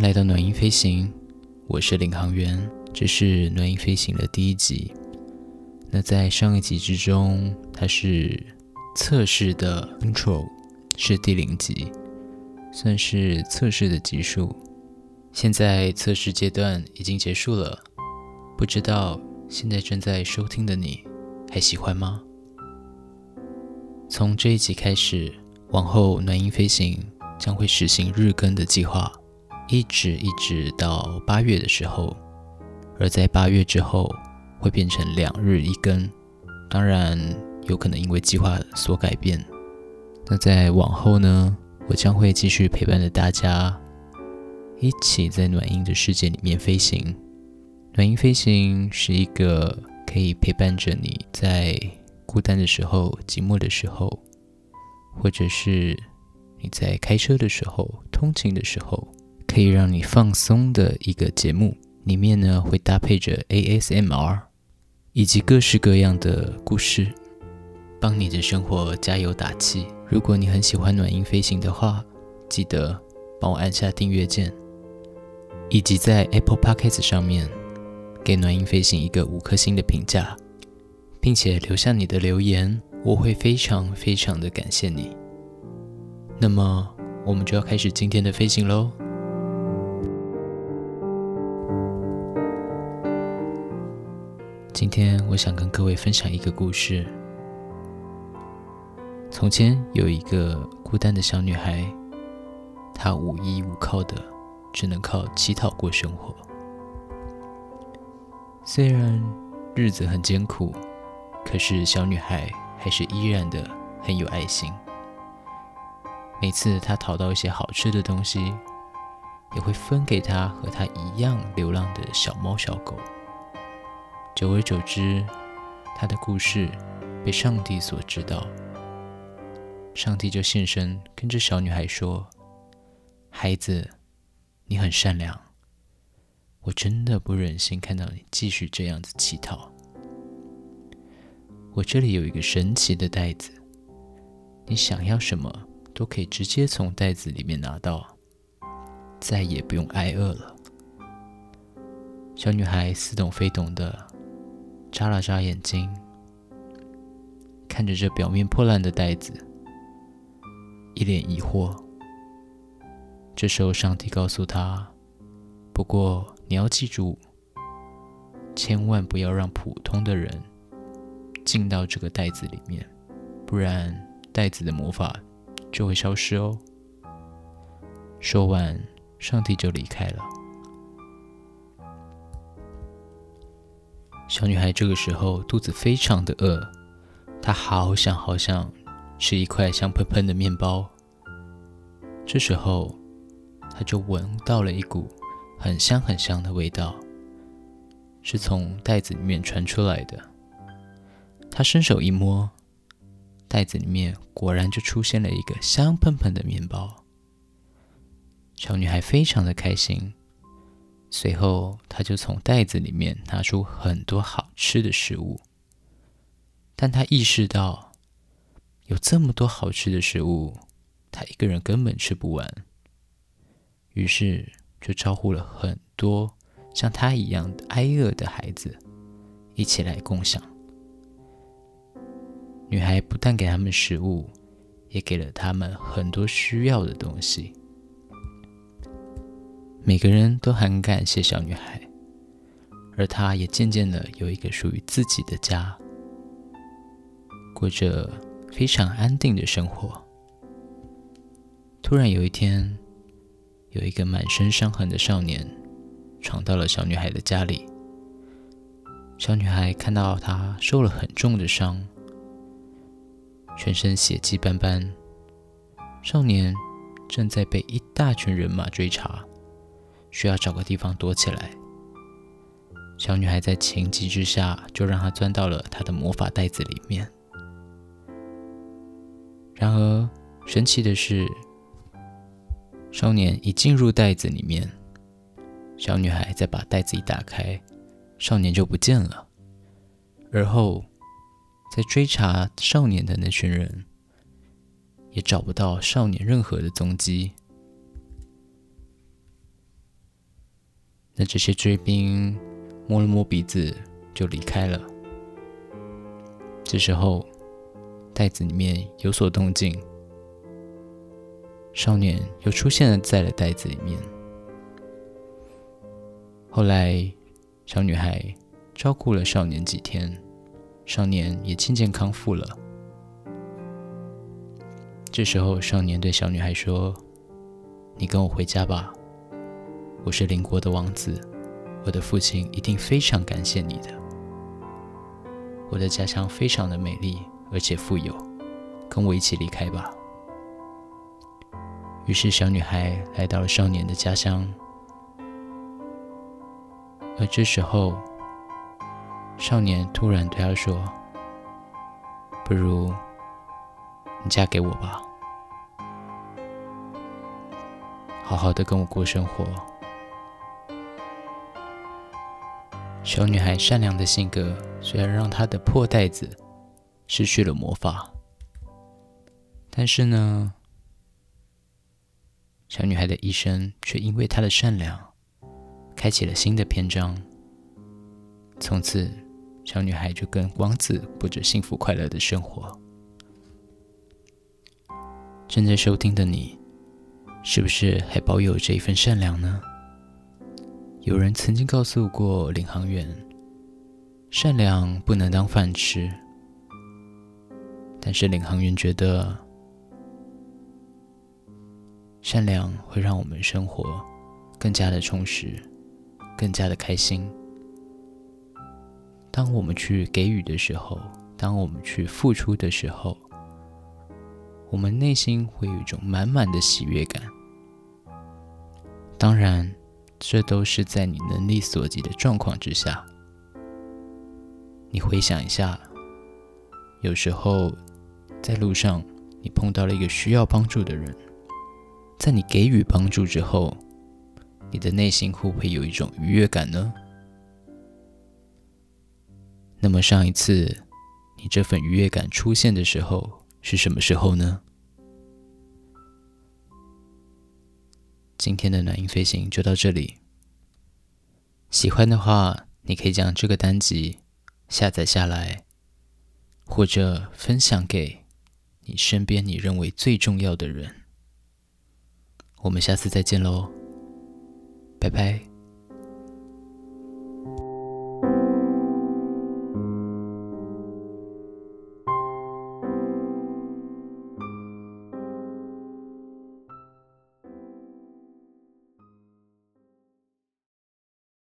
来到暖音飞行，我是领航员，这是暖音飞行的第一集。那在上一集之中，它是测试的 control 是第零集，算是测试的集数。现在测试阶段已经结束了，不知道现在正在收听的你还喜欢吗？从这一集开始，往后暖音飞行将会实行日更的计划。一直一直到八月的时候，而在八月之后会变成两日一更，当然有可能因为计划所改变。那在往后呢，我将会继续陪伴着大家，一起在暖音的世界里面飞行。暖音飞行是一个可以陪伴着你在孤单的时候、寂寞的时候，或者是你在开车的时候、通勤的时候。可以让你放松的一个节目，里面呢会搭配着 ASMR，以及各式各样的故事，帮你的生活加油打气。如果你很喜欢暖音飞行的话，记得帮我按下订阅键，以及在 Apple Podcast 上面给暖音飞行一个五颗星的评价，并且留下你的留言，我会非常非常的感谢你。那么，我们就要开始今天的飞行喽。今天我想跟各位分享一个故事。从前有一个孤单的小女孩，她无依无靠的，只能靠乞讨过生活。虽然日子很艰苦，可是小女孩还是依然的很有爱心。每次她讨到一些好吃的东西，也会分给她和她一样流浪的小猫小狗。久而久之，他的故事被上帝所知道。上帝就现身，跟着小女孩说：“孩子，你很善良，我真的不忍心看到你继续这样子乞讨。我这里有一个神奇的袋子，你想要什么都可以直接从袋子里面拿到，再也不用挨饿了。”小女孩似懂非懂的。眨了眨眼睛，看着这表面破烂的袋子，一脸疑惑。这时候，上帝告诉他：“不过你要记住，千万不要让普通的人进到这个袋子里面，不然袋子的魔法就会消失哦。”说完，上帝就离开了。小女孩这个时候肚子非常的饿，她好想好想吃一块香喷喷的面包。这时候，她就闻到了一股很香很香的味道，是从袋子里面传出来的。她伸手一摸，袋子里面果然就出现了一个香喷喷的面包。小女孩非常的开心。随后，他就从袋子里面拿出很多好吃的食物，但他意识到有这么多好吃的食物，他一个人根本吃不完，于是就招呼了很多像他一样挨饿的孩子一起来共享。女孩不但给他们食物，也给了他们很多需要的东西。每个人都很感谢小女孩，而她也渐渐的有一个属于自己的家，过着非常安定的生活。突然有一天，有一个满身伤痕的少年闯到了小女孩的家里。小女孩看到他受了很重的伤，全身血迹斑斑，少年正在被一大群人马追查。需要找个地方躲起来。小女孩在情急之下，就让他钻到了她的魔法袋子里面。然而，神奇的是，少年一进入袋子里面，小女孩再把袋子一打开，少年就不见了。而后，在追查少年的那群人，也找不到少年任何的踪迹。那这些追兵摸了摸鼻子就离开了。这时候，袋子里面有所动静，少年又出现了在了袋子里面。后来，小女孩照顾了少年几天，少年也渐渐康复了。这时候，少年对小女孩说：“你跟我回家吧，我是邻国的王子，我的父亲一定非常感谢你的。我的家乡非常的美丽而且富有，跟我一起离开吧。”于是，小女孩来到了少年的家乡，而这时候，少年突然对她说：“不如……”你嫁给我吧，好好的跟我过生活。小女孩善良的性格虽然让她的破袋子失去了魔法，但是呢，小女孩的一生却因为她的善良，开启了新的篇章。从此，小女孩就跟王子过着幸福快乐的生活。正在收听的你，是不是还保有这一份善良呢？有人曾经告诉过领航员，善良不能当饭吃，但是领航员觉得，善良会让我们生活更加的充实，更加的开心。当我们去给予的时候，当我们去付出的时候。我们内心会有一种满满的喜悦感。当然，这都是在你能力所及的状况之下。你回想一下，有时候在路上你碰到了一个需要帮助的人，在你给予帮助之后，你的内心会不会有一种愉悦感呢？那么上一次你这份愉悦感出现的时候？是什么时候呢？今天的暖音飞行就到这里。喜欢的话，你可以将这个单集下载下来，或者分享给你身边你认为最重要的人。我们下次再见喽，拜拜。